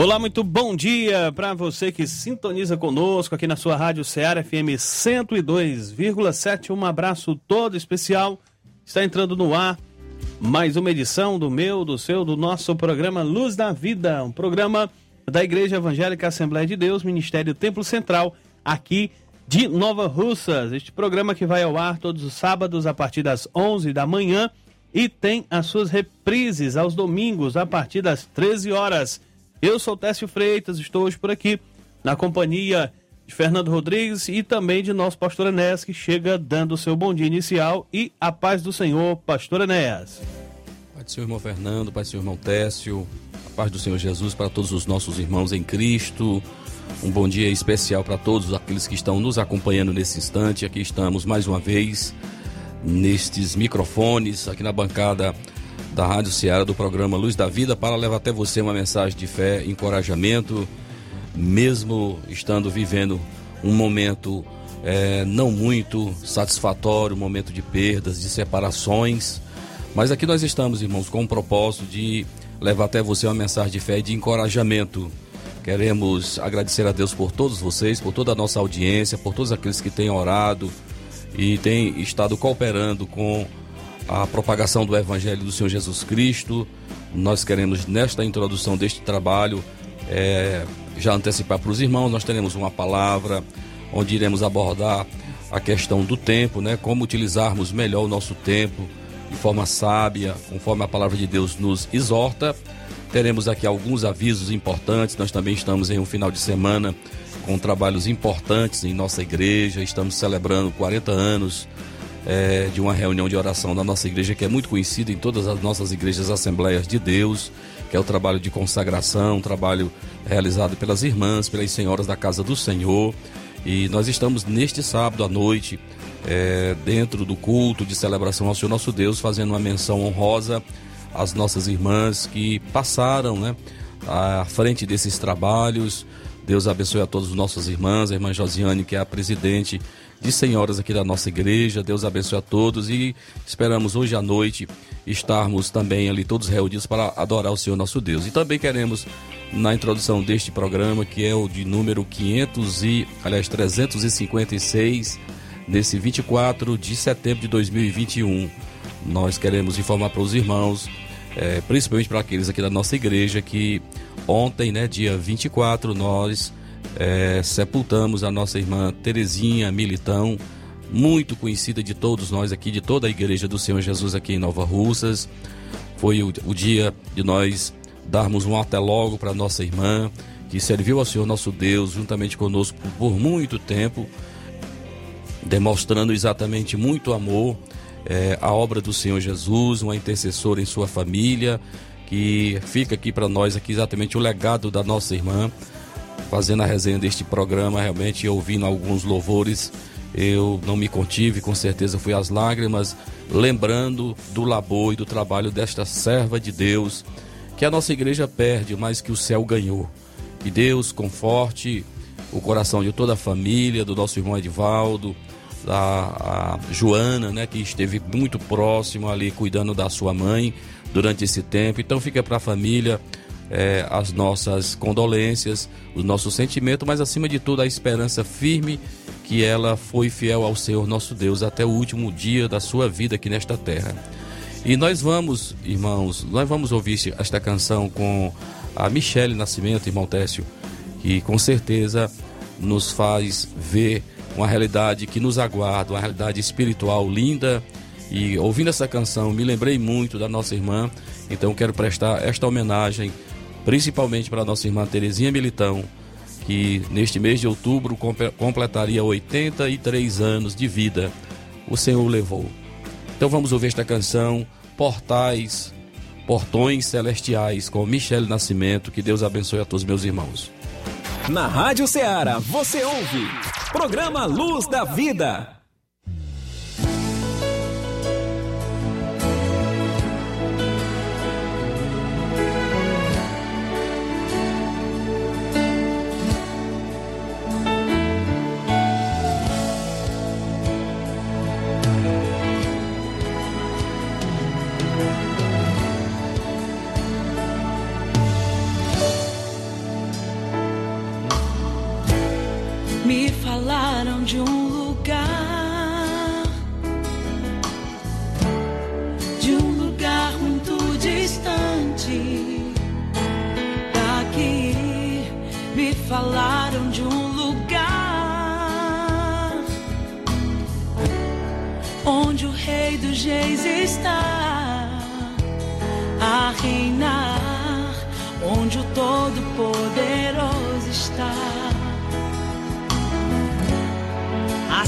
Olá, muito bom dia para você que sintoniza conosco aqui na sua Rádio Ceará FM 102,7. Um abraço todo especial. Está entrando no ar mais uma edição do meu, do seu, do nosso programa Luz da Vida, um programa da Igreja Evangélica Assembleia de Deus, Ministério Templo Central, aqui de Nova Russas. Este programa que vai ao ar todos os sábados a partir das 11 da manhã e tem as suas reprises aos domingos a partir das 13 horas. Eu sou Técio Freitas, estou hoje por aqui na companhia de Fernando Rodrigues e também de nosso pastor Enéas, que chega dando o seu bom dia inicial e a paz do Senhor, pastor Enéas. Pai do seu irmão Fernando, Pai do seu irmão Técio, a paz do Senhor Jesus para todos os nossos irmãos em Cristo. Um bom dia especial para todos aqueles que estão nos acompanhando nesse instante. Aqui estamos mais uma vez nestes microfones, aqui na bancada da Rádio Ceará do programa Luz da Vida para levar até você uma mensagem de fé, encorajamento, mesmo estando vivendo um momento é, não muito satisfatório, um momento de perdas, de separações. Mas aqui nós estamos, irmãos, com o propósito de levar até você uma mensagem de fé e de encorajamento. Queremos agradecer a Deus por todos vocês, por toda a nossa audiência, por todos aqueles que têm orado e têm estado cooperando com a propagação do Evangelho do Senhor Jesus Cristo. Nós queremos, nesta introdução deste trabalho, é, já antecipar para os irmãos, nós teremos uma palavra onde iremos abordar a questão do tempo, né? Como utilizarmos melhor o nosso tempo de forma sábia, conforme a palavra de Deus nos exorta. Teremos aqui alguns avisos importantes. Nós também estamos em um final de semana com trabalhos importantes em nossa igreja. Estamos celebrando 40 anos é, de uma reunião de oração da nossa igreja que é muito conhecida em todas as nossas igrejas Assembleias de Deus, que é o trabalho de consagração, um trabalho realizado pelas irmãs, pelas senhoras da casa do Senhor. E nós estamos neste sábado à noite, é, dentro do culto de celebração ao Senhor nosso Deus, fazendo uma menção honrosa às nossas irmãs que passaram né, à frente desses trabalhos. Deus abençoe a todos os nossos irmãos, a irmã Josiane, que é a presidente de senhoras aqui da nossa igreja. Deus abençoe a todos e esperamos hoje à noite estarmos também ali todos reunidos para adorar o Senhor nosso Deus. E também queremos na introdução deste programa, que é o de número 500 e, aliás, 356, nesse 24 de setembro de 2021. Nós queremos informar para os irmãos, é, principalmente para aqueles aqui da nossa igreja, que ontem, né, dia 24, nós é, sepultamos a nossa irmã Terezinha Militão, muito conhecida de todos nós aqui, de toda a igreja do Senhor Jesus aqui em Nova Russas. Foi o, o dia de nós darmos um até logo para nossa irmã, que serviu ao Senhor nosso Deus juntamente conosco por muito tempo, demonstrando exatamente muito amor é, à obra do Senhor Jesus, uma intercessora em sua família, que fica aqui para nós aqui exatamente o legado da nossa irmã fazendo a resenha deste programa, realmente ouvindo alguns louvores, eu não me contive, com certeza fui às lágrimas, lembrando do labor e do trabalho desta serva de Deus, que a nossa igreja perde, mas que o céu ganhou. Que Deus conforte o coração de toda a família, do nosso irmão Edivaldo, da Joana, né, que esteve muito próximo ali cuidando da sua mãe durante esse tempo. Então fica para a família é, as nossas condolências, o nosso sentimento, mas acima de tudo a esperança firme que ela foi fiel ao Senhor nosso Deus até o último dia da sua vida aqui nesta terra. E nós vamos, irmãos, nós vamos ouvir esta canção com a Michele Nascimento, irmão Técio, que com certeza nos faz ver uma realidade que nos aguarda, uma realidade espiritual linda. E ouvindo essa canção, me lembrei muito da nossa irmã, então quero prestar esta homenagem principalmente para nossa irmã Terezinha Militão, que neste mês de outubro completaria 83 anos de vida. O Senhor o levou. Então vamos ouvir esta canção, Portais, Portões Celestiais, com Michele Nascimento. Que Deus abençoe a todos meus irmãos. Na Rádio Ceará, você ouve. Programa Luz da Vida. de um lugar, de um lugar muito distante. Daqui me falaram de um lugar onde o rei dos reis está.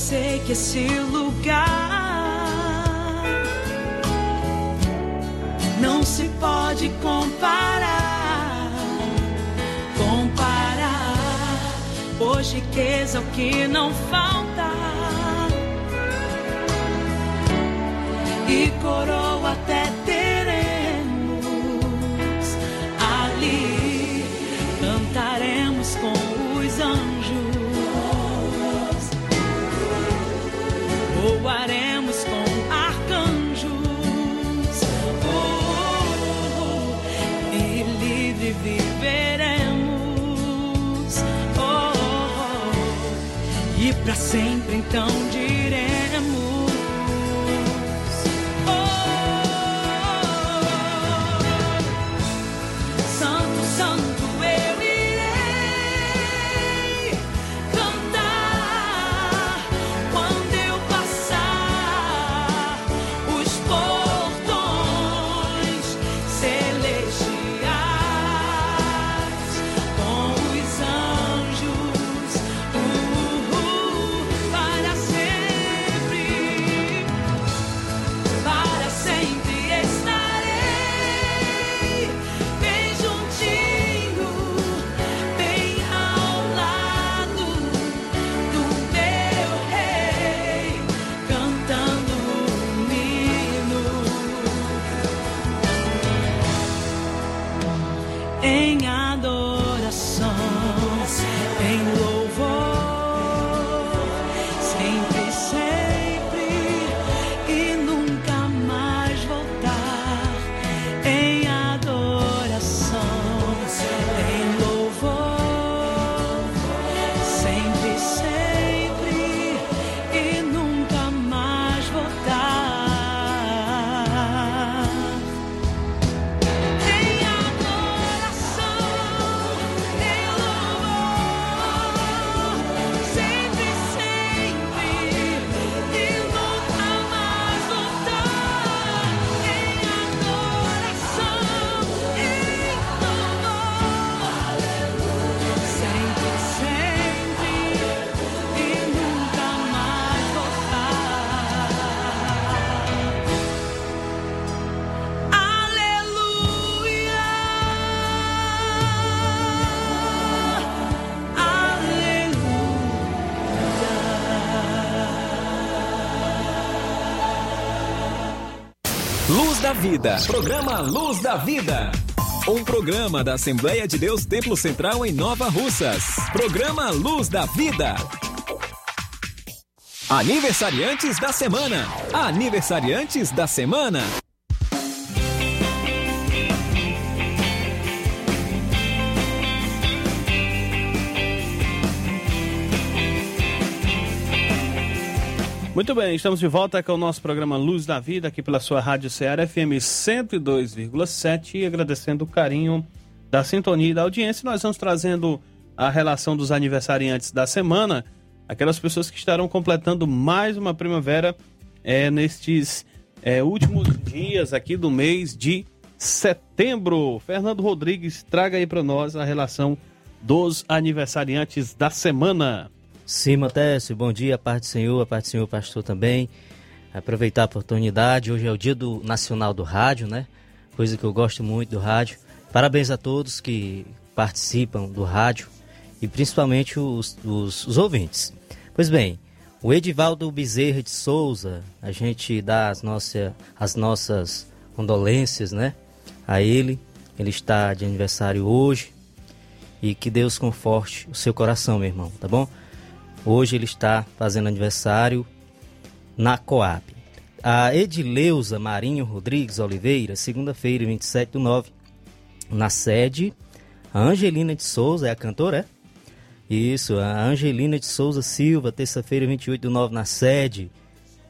sei que esse lugar não se pode comparar. Comparar, pois riqueza é o que não falta. E coroa até para sempre então da Vida. Programa Luz da Vida. Um programa da Assembleia de Deus Templo Central em Nova Russas. Programa Luz da Vida. Aniversariantes da semana. Aniversariantes da semana. Muito bem, estamos de volta com o nosso programa Luz da Vida, aqui pela sua Rádio Ceará FM 102,7 e agradecendo o carinho da sintonia e da audiência. Nós vamos trazendo a relação dos aniversariantes da semana, aquelas pessoas que estarão completando mais uma primavera é, nestes é, últimos dias aqui do mês de setembro. Fernando Rodrigues, traga aí para nós a relação dos aniversariantes da semana. Sim, Matécio, bom dia, a paz do Senhor, a paz do Senhor, pastor também. Aproveitar a oportunidade, hoje é o dia do Nacional do Rádio, né? Coisa que eu gosto muito do rádio. Parabéns a todos que participam do rádio e principalmente os, os, os ouvintes. Pois bem, o Edivaldo Bezerra de Souza, a gente dá as, nossa, as nossas condolências, né? A ele, ele está de aniversário hoje e que Deus conforte o seu coração, meu irmão, tá bom? Hoje ele está fazendo aniversário na Coab. A Edileuza Marinho Rodrigues Oliveira, segunda-feira, 27 do 9, na sede. A Angelina de Souza, é a cantora, é? Isso, a Angelina de Souza Silva, terça-feira, 28 do 9, na sede.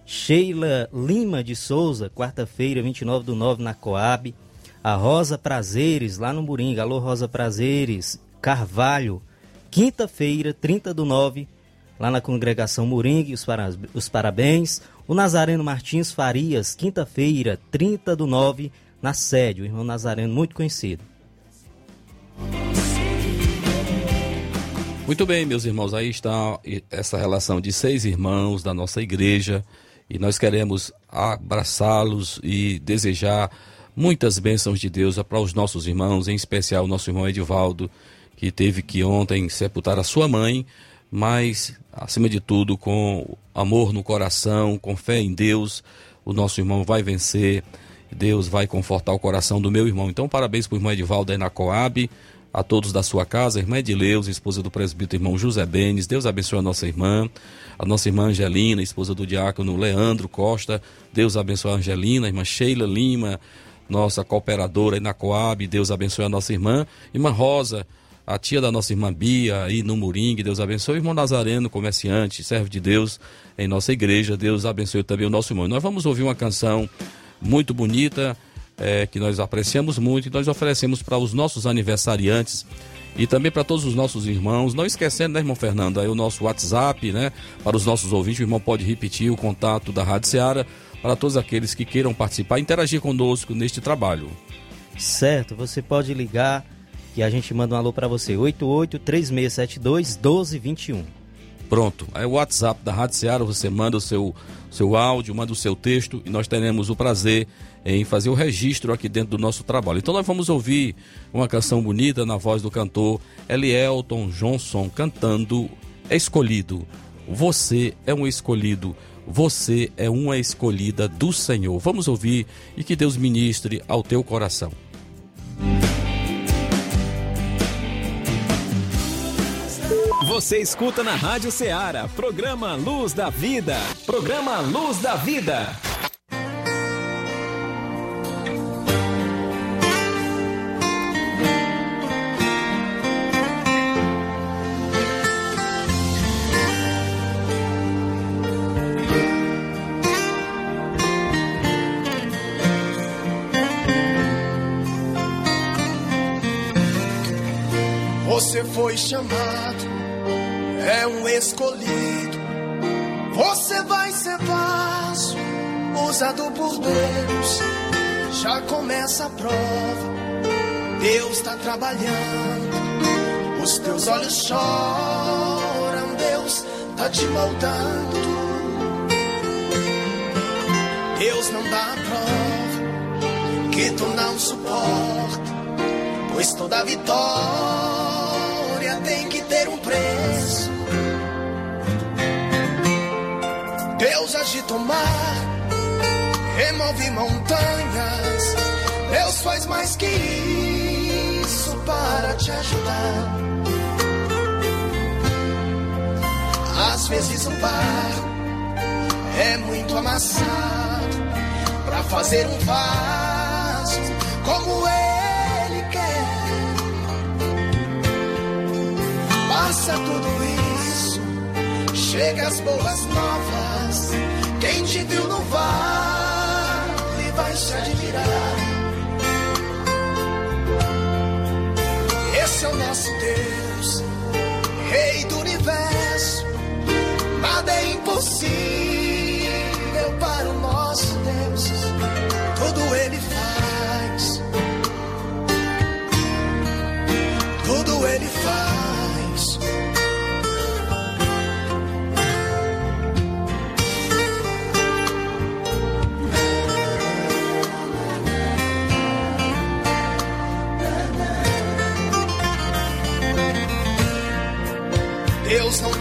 Sheila Lima de Souza, quarta-feira, 29 do 9, na Coab. A Rosa Prazeres, lá no Moringa. Alô, Rosa Prazeres. Carvalho, quinta-feira, 30 do 9, lá na congregação Moringue, os, para, os parabéns. O Nazareno Martins Farias, quinta-feira, 30 do 9, na sede, o irmão Nazareno, muito conhecido. Muito bem, meus irmãos, aí está essa relação de seis irmãos da nossa igreja e nós queremos abraçá-los e desejar muitas bênçãos de Deus para os nossos irmãos, em especial o nosso irmão Edivaldo, que teve que ontem sepultar a sua mãe, mas acima de tudo com amor no coração, com fé em Deus, o nosso irmão vai vencer. Deus vai confortar o coração do meu irmão. Então, parabéns para o irmão Edivaldo aí na Coab, a todos da sua casa, irmã Edileus, esposa do presbítero irmão José Benes. Deus abençoe a nossa irmã, a nossa irmã Angelina, esposa do diácono Leandro Costa. Deus abençoe a Angelina, a irmã Sheila Lima, nossa cooperadora aí na Coab. Deus abençoe a nossa irmã, irmã Rosa, a tia da nossa irmã Bia aí no Moringue, Deus abençoe. O irmão Nazareno, comerciante, servo de Deus em nossa igreja, Deus abençoe também o nosso irmão. Nós vamos ouvir uma canção muito bonita, é, que nós apreciamos muito e nós oferecemos para os nossos aniversariantes e também para todos os nossos irmãos. Não esquecendo, né, irmão Fernando, aí o nosso WhatsApp, né, para os nossos ouvintes. O irmão pode repetir o contato da Rádio Seara para todos aqueles que queiram participar interagir conosco neste trabalho. Certo, você pode ligar e a gente manda um alô para você. 88 3672 1221. Pronto, aí o WhatsApp da Rádio Seara, você manda o seu, seu áudio, manda o seu texto e nós teremos o prazer em fazer o registro aqui dentro do nosso trabalho. Então nós vamos ouvir uma canção bonita na voz do cantor Elielton Johnson cantando Escolhido. Você é um escolhido, você é uma escolhida do Senhor. Vamos ouvir e que Deus ministre ao teu coração. Você escuta na Rádio Ceará, programa Luz da Vida. Programa Luz da Vida. Você foi chamado, é um escolhido. Você vai ser vaso, usado por Deus. Já começa a prova, Deus está trabalhando. Os teus olhos choram, Deus está te moldando. Deus não dá a prova que tu não suporta, pois toda vitória tem que ter um preço. Deus age tomar, remove montanhas. Deus faz mais que isso para te ajudar. Às vezes um barro é muito amassado para fazer um vaso como ele quer. Passa tudo isso, chega as boas novas. Quem te viu no vale vai se admirar. Esse é o nosso Deus, Rei do universo. Nada é impossível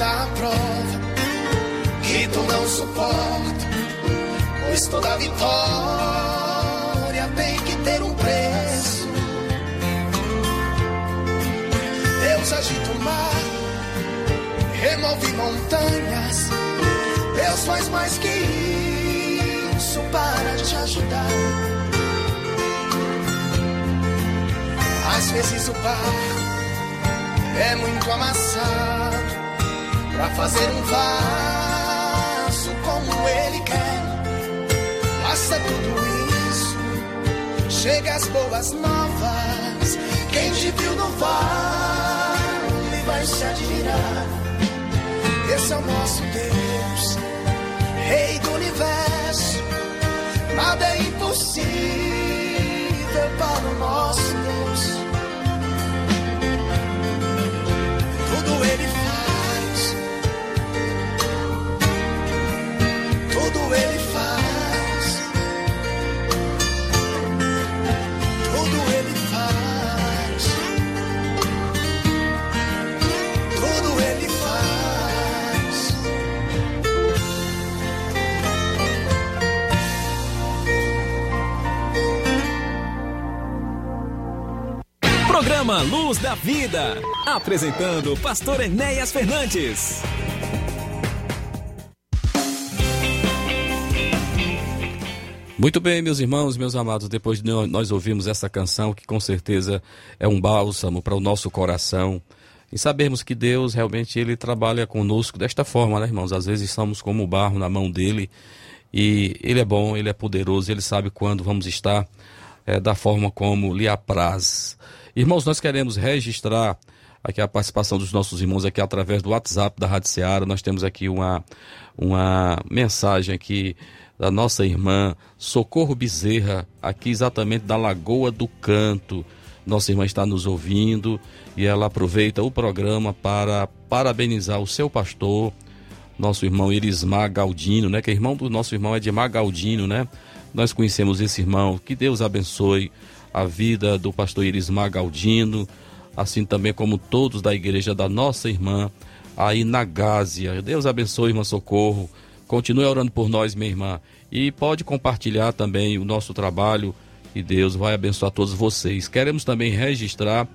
A prova que tu não suporta, pois toda vitória tem que ter um preço. Deus agita o mar, remove montanhas. Deus faz mais que isso para te ajudar. Às vezes o barco é muito amassado para fazer um vaso como ele quer. Passa tudo isso, chega as boas novas. Quem te viu no vale vai se admirar. Esse é o nosso Deus, Rei do universo. Nada é impossível para o nosso Deus. Programa Luz da Vida. Apresentando Pastor Enéas Fernandes. Muito bem, meus irmãos, meus amados, depois de nós ouvirmos essa canção, que com certeza é um bálsamo para o nosso coração, e sabermos que Deus realmente ele trabalha conosco desta forma, né, irmãos? Às vezes estamos como barro na mão dele, e ele é bom, ele é poderoso, ele sabe quando vamos estar é, da forma como lhe apraz. Irmãos, nós queremos registrar aqui a participação dos nossos irmãos aqui através do WhatsApp da Rádio Seara. Nós temos aqui uma, uma mensagem aqui da nossa irmã Socorro Bezerra, aqui exatamente da Lagoa do Canto. Nossa irmã está nos ouvindo e ela aproveita o programa para parabenizar o seu pastor, nosso irmão Irismar Galdino, né? Que é irmão do nosso irmão Edmar Galdino, né? Nós conhecemos esse irmão. Que Deus abençoe a vida do pastor Irismar Galdino, assim também como todos da igreja da nossa irmã aí na Gásia. Deus abençoe, irmã Socorro. Continue orando por nós, minha irmã. E pode compartilhar também o nosso trabalho e Deus vai abençoar todos vocês. Queremos também registrar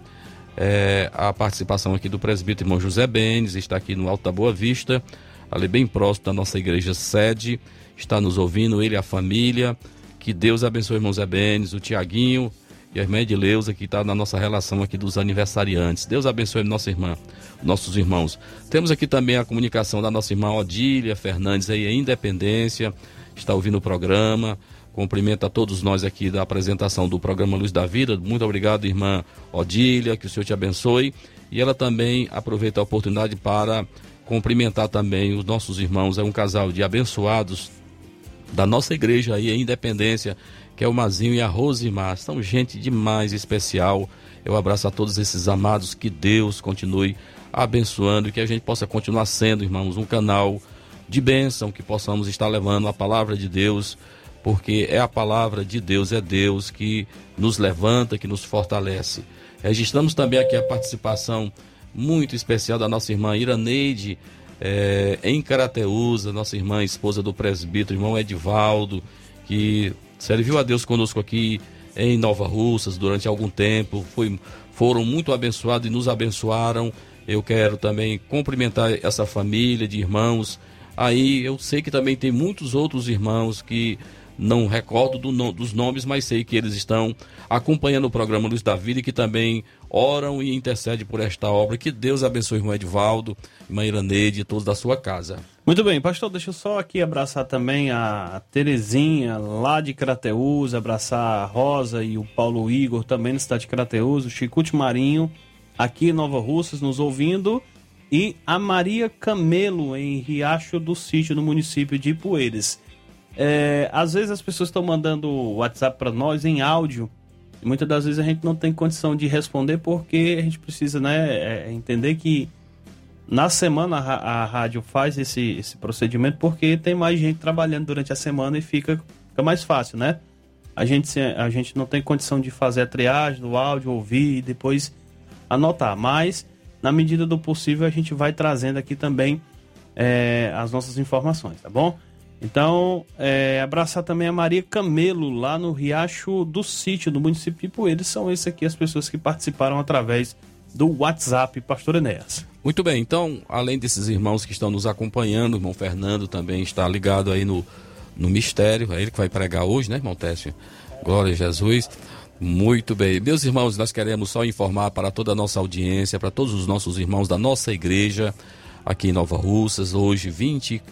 é, a participação aqui do presbítero irmão José Benes, está aqui no Alto da Boa Vista, ali bem próximo da nossa igreja sede, está nos ouvindo, ele e a família. Que Deus abençoe irmão Zé Benes, o Tiaguinho e a irmã Edileuza, que está na nossa relação aqui dos aniversariantes. Deus abençoe nossa irmã, nossos irmãos. Temos aqui também a comunicação da nossa irmã Odília Fernandes aí em Independência, está ouvindo o programa. Cumprimento a todos nós aqui da apresentação do programa Luz da Vida. Muito obrigado, irmã Odília, que o Senhor te abençoe. E ela também aproveita a oportunidade para cumprimentar também os nossos irmãos. É um casal de abençoados da nossa igreja aí em Independência, que é o Mazinho e a Rosimar. São gente demais especial. Eu abraço a todos esses amados. Que Deus continue abençoando e que a gente possa continuar sendo, irmãos, um canal de bênção, que possamos estar levando a palavra de Deus, porque é a palavra de Deus, é Deus que nos levanta, que nos fortalece. Registramos também aqui a participação muito especial da nossa irmã Iraneide, é, em Carateúsa, nossa irmã, esposa do presbítero, irmão Edivaldo, que serviu a Deus conosco aqui em Nova Russas durante algum tempo, foi, foram muito abençoados e nos abençoaram. Eu quero também cumprimentar essa família de irmãos. Aí eu sei que também tem muitos outros irmãos que não recordo do, dos nomes, mas sei que eles estão acompanhando o programa Luz da Vida e que também oram e intercedem por esta obra. Que Deus abençoe irmão Edvaldo, irmã Iraneide e todos da sua casa. Muito bem, pastor, deixa eu só aqui abraçar também a Terezinha, lá de Crateús, abraçar a Rosa e o Paulo Igor, também na cidade de Crateús, o Chicute Marinho, aqui em Nova Russas, nos ouvindo, e a Maria Camelo, em Riacho do Sítio, no município de Ipueiras. É, às vezes as pessoas estão mandando WhatsApp para nós em áudio, muitas das vezes a gente não tem condição de responder porque a gente precisa né, é, entender que na semana a, a, rádio faz esse, esse procedimento porque tem mais gente trabalhando durante a semana e fica, fica mais fácil, né? A gente, a gente não tem condição de fazer a triagem do áudio, ouvir e depois anotar, mas na medida do possível a gente vai trazendo aqui também é, as nossas informações, tá bom? Então, é, abraçar também a Maria Camelo, lá no Riacho do Sítio, do município de Ipueiras. São esses aqui as pessoas que participaram através do WhatsApp, Pastor Enéas. Muito bem, então, além desses irmãos que estão nos acompanhando, o irmão Fernando também está ligado aí no, no mistério, é ele que vai pregar hoje, né, irmão Técio? Glória a Jesus. Muito bem. Meus irmãos, nós queremos só informar para toda a nossa audiência, para todos os nossos irmãos da nossa igreja, aqui em Nova Russas, hoje, 20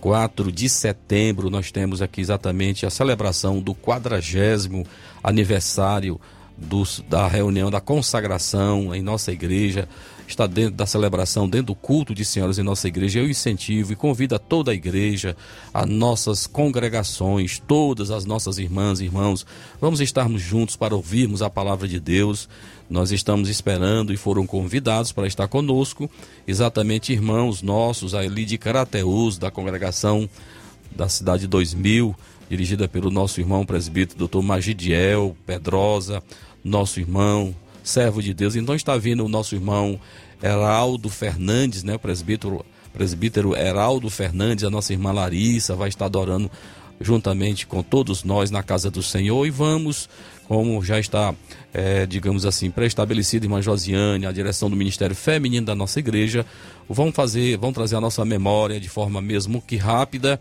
4 de setembro, nós temos aqui exatamente a celebração do quadragésimo aniversário dos, da reunião da consagração em nossa igreja. Está dentro da celebração, dentro do culto de senhoras em nossa igreja. Eu incentivo e convido a toda a igreja, a nossas congregações, todas as nossas irmãs e irmãos. Vamos estarmos juntos para ouvirmos a palavra de Deus nós estamos esperando e foram convidados para estar conosco, exatamente irmãos nossos ali de Carateus, da congregação da cidade 2000, dirigida pelo nosso irmão presbítero Dr. Magidiel Pedrosa, nosso irmão, servo de Deus. Então está vindo o nosso irmão Heraldo Fernandes, né, presbítero, presbítero Heraldo Fernandes, a nossa irmã Larissa vai estar adorando juntamente com todos nós na casa do Senhor e vamos como já está, é, digamos assim, pré-estabelecido, irmã Josiane, a direção do Ministério Feminino da nossa igreja, vão fazer, vão trazer a nossa memória de forma mesmo que rápida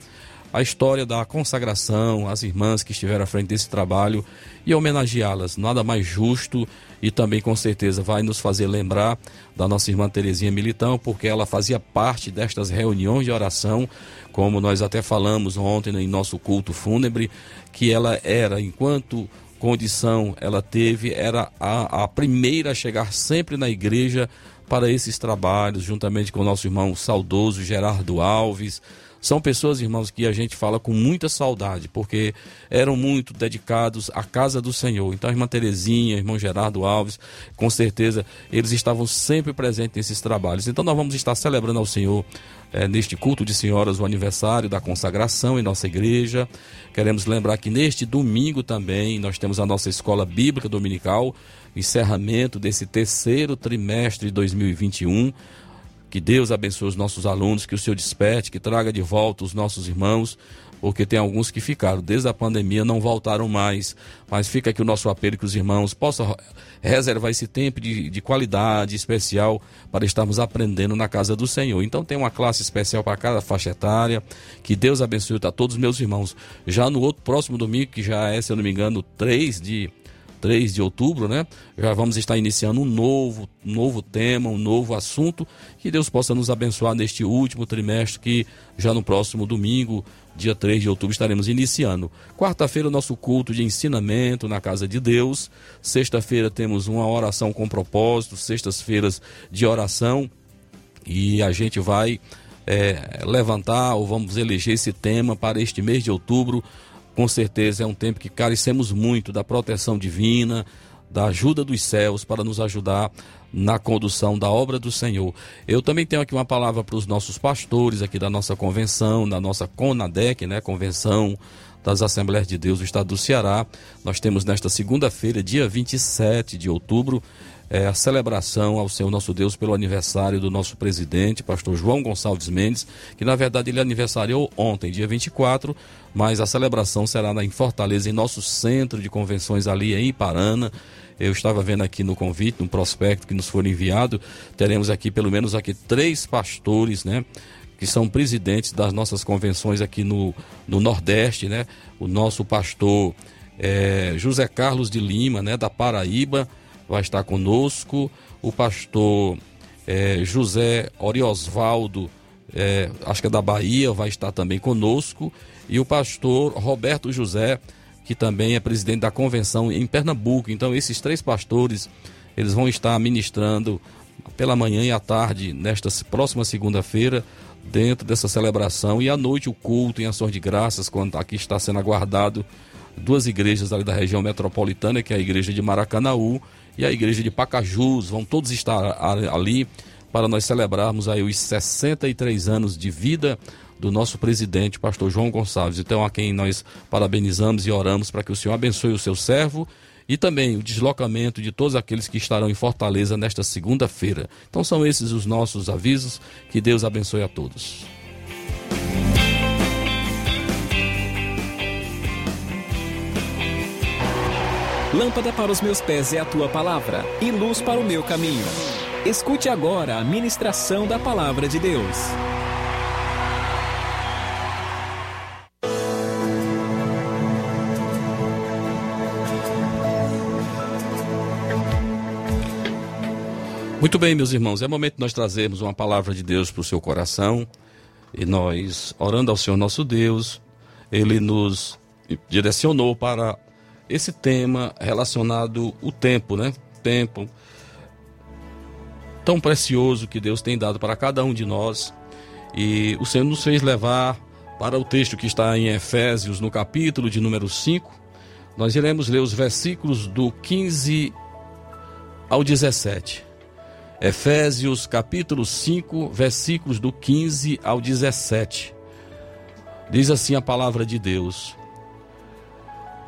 a história da consagração, as irmãs que estiveram à frente desse trabalho e homenageá-las. Nada mais justo e também com certeza vai nos fazer lembrar da nossa irmã Terezinha Militão, porque ela fazia parte destas reuniões de oração, como nós até falamos ontem em nosso culto fúnebre, que ela era, enquanto condição ela teve, era a, a primeira a chegar sempre na igreja para esses trabalhos, juntamente com o nosso irmão saudoso Gerardo Alves. São pessoas, irmãos, que a gente fala com muita saudade, porque eram muito dedicados à casa do Senhor. Então, a irmã Terezinha, irmão Gerardo Alves, com certeza, eles estavam sempre presentes nesses trabalhos. Então, nós vamos estar celebrando ao Senhor é, neste culto de senhoras o aniversário da consagração em nossa igreja. Queremos lembrar que neste domingo também nós temos a nossa escola bíblica dominical, encerramento desse terceiro trimestre de 2021. Que Deus abençoe os nossos alunos, que o Senhor desperte, que traga de volta os nossos irmãos porque tem alguns que ficaram desde a pandemia, não voltaram mais. Mas fica aqui o nosso apelo que os irmãos possam reservar esse tempo de, de qualidade especial para estarmos aprendendo na casa do Senhor. Então tem uma classe especial para cada faixa etária. Que Deus abençoe a todos os meus irmãos. Já no outro próximo domingo, que já é, se eu não me engano, 3 de 3 de outubro, né? Já vamos estar iniciando um novo, novo tema, um novo assunto. Que Deus possa nos abençoar neste último trimestre, que já no próximo domingo dia 3 de outubro, estaremos iniciando. Quarta-feira, nosso culto de ensinamento na casa de Deus. Sexta-feira, temos uma oração com propósito, sextas-feiras de oração. E a gente vai é, levantar ou vamos eleger esse tema para este mês de outubro. Com certeza é um tempo que carecemos muito da proteção divina, da ajuda dos céus para nos ajudar na condução da obra do Senhor. Eu também tenho aqui uma palavra para os nossos pastores aqui da nossa convenção, da nossa CONADEC, né, Convenção das Assembleias de Deus do Estado do Ceará. Nós temos nesta segunda-feira, dia 27 de outubro, é, a celebração ao Senhor nosso Deus pelo aniversário do nosso presidente, pastor João Gonçalves Mendes, que na verdade ele aniversariou ontem, dia 24, mas a celebração será em Fortaleza, em nosso centro de convenções ali em Iparana. Eu estava vendo aqui no convite, no prospecto que nos foi enviado, teremos aqui pelo menos aqui três pastores, né? Que são presidentes das nossas convenções aqui no, no Nordeste, né? O nosso pastor é, José Carlos de Lima, né? Da Paraíba, vai estar conosco. O pastor é, José Oriosvaldo, é, acho que é da Bahia, vai estar também conosco. E o pastor Roberto José, que também é presidente da convenção em Pernambuco. Então, esses três pastores, eles vão estar ministrando pela manhã e à tarde, nesta próxima segunda-feira, dentro dessa celebração. E à noite, o culto em ações de graças, quando aqui está sendo aguardado duas igrejas ali da região metropolitana, que é a igreja de Maracanaú e a igreja de Pacajus, vão todos estar ali para nós celebrarmos aí os 63 anos de vida do nosso presidente, pastor João Gonçalves. Então, a quem nós parabenizamos e oramos para que o Senhor abençoe o seu servo e também o deslocamento de todos aqueles que estarão em Fortaleza nesta segunda-feira. Então, são esses os nossos avisos. Que Deus abençoe a todos. Lâmpada para os meus pés é a tua palavra e luz para o meu caminho. Escute agora a ministração da palavra de Deus. Muito bem, meus irmãos, é momento de nós trazermos uma palavra de Deus para o seu coração e nós, orando ao Senhor nosso Deus, Ele nos direcionou para esse tema relacionado o tempo, né? Tempo tão precioso que Deus tem dado para cada um de nós e o Senhor nos fez levar para o texto que está em Efésios, no capítulo de número 5. Nós iremos ler os versículos do 15 ao 17. Efésios capítulo 5, versículos do 15 ao 17. Diz assim a palavra de Deus: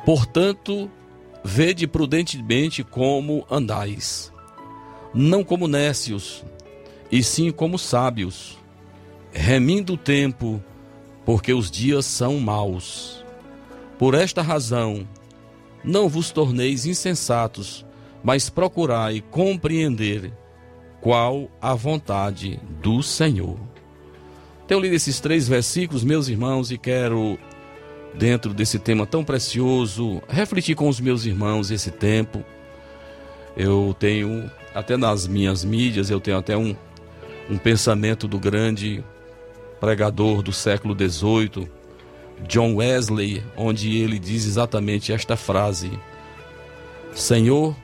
Portanto, vede prudentemente como andais, não como nécios, e sim como sábios, remindo o tempo, porque os dias são maus. Por esta razão, não vos torneis insensatos, mas procurai compreender qual a vontade do Senhor. Tenho lido esses três versículos, meus irmãos, e quero, dentro desse tema tão precioso, refletir com os meus irmãos esse tempo. Eu tenho, até nas minhas mídias, eu tenho até um, um pensamento do grande pregador do século XVIII, John Wesley, onde ele diz exatamente esta frase: Senhor,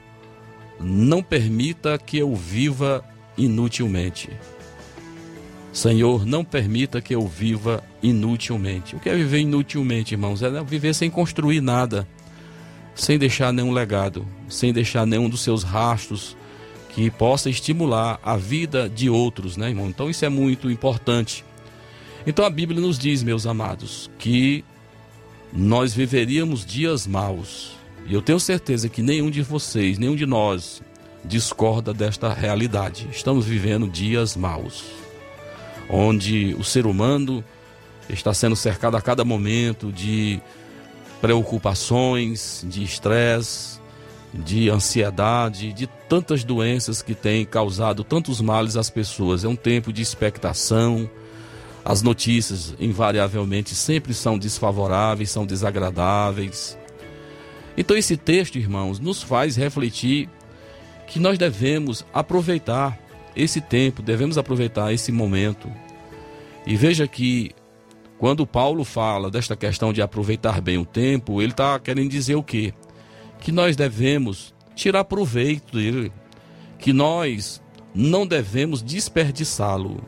não permita que eu viva inutilmente. Senhor, não permita que eu viva inutilmente. O que é viver inutilmente, irmãos? É viver sem construir nada, sem deixar nenhum legado, sem deixar nenhum dos seus rastros que possa estimular a vida de outros, né, irmão? Então isso é muito importante. Então a Bíblia nos diz, meus amados, que nós viveríamos dias maus. E eu tenho certeza que nenhum de vocês, nenhum de nós, discorda desta realidade. Estamos vivendo dias maus, onde o ser humano está sendo cercado a cada momento de preocupações, de estresse, de ansiedade, de tantas doenças que têm causado tantos males às pessoas. É um tempo de expectação. As notícias, invariavelmente, sempre são desfavoráveis, são desagradáveis. Então, esse texto, irmãos, nos faz refletir que nós devemos aproveitar esse tempo, devemos aproveitar esse momento. E veja que quando Paulo fala desta questão de aproveitar bem o tempo, ele está querendo dizer o quê? Que nós devemos tirar proveito dele, que nós não devemos desperdiçá-lo.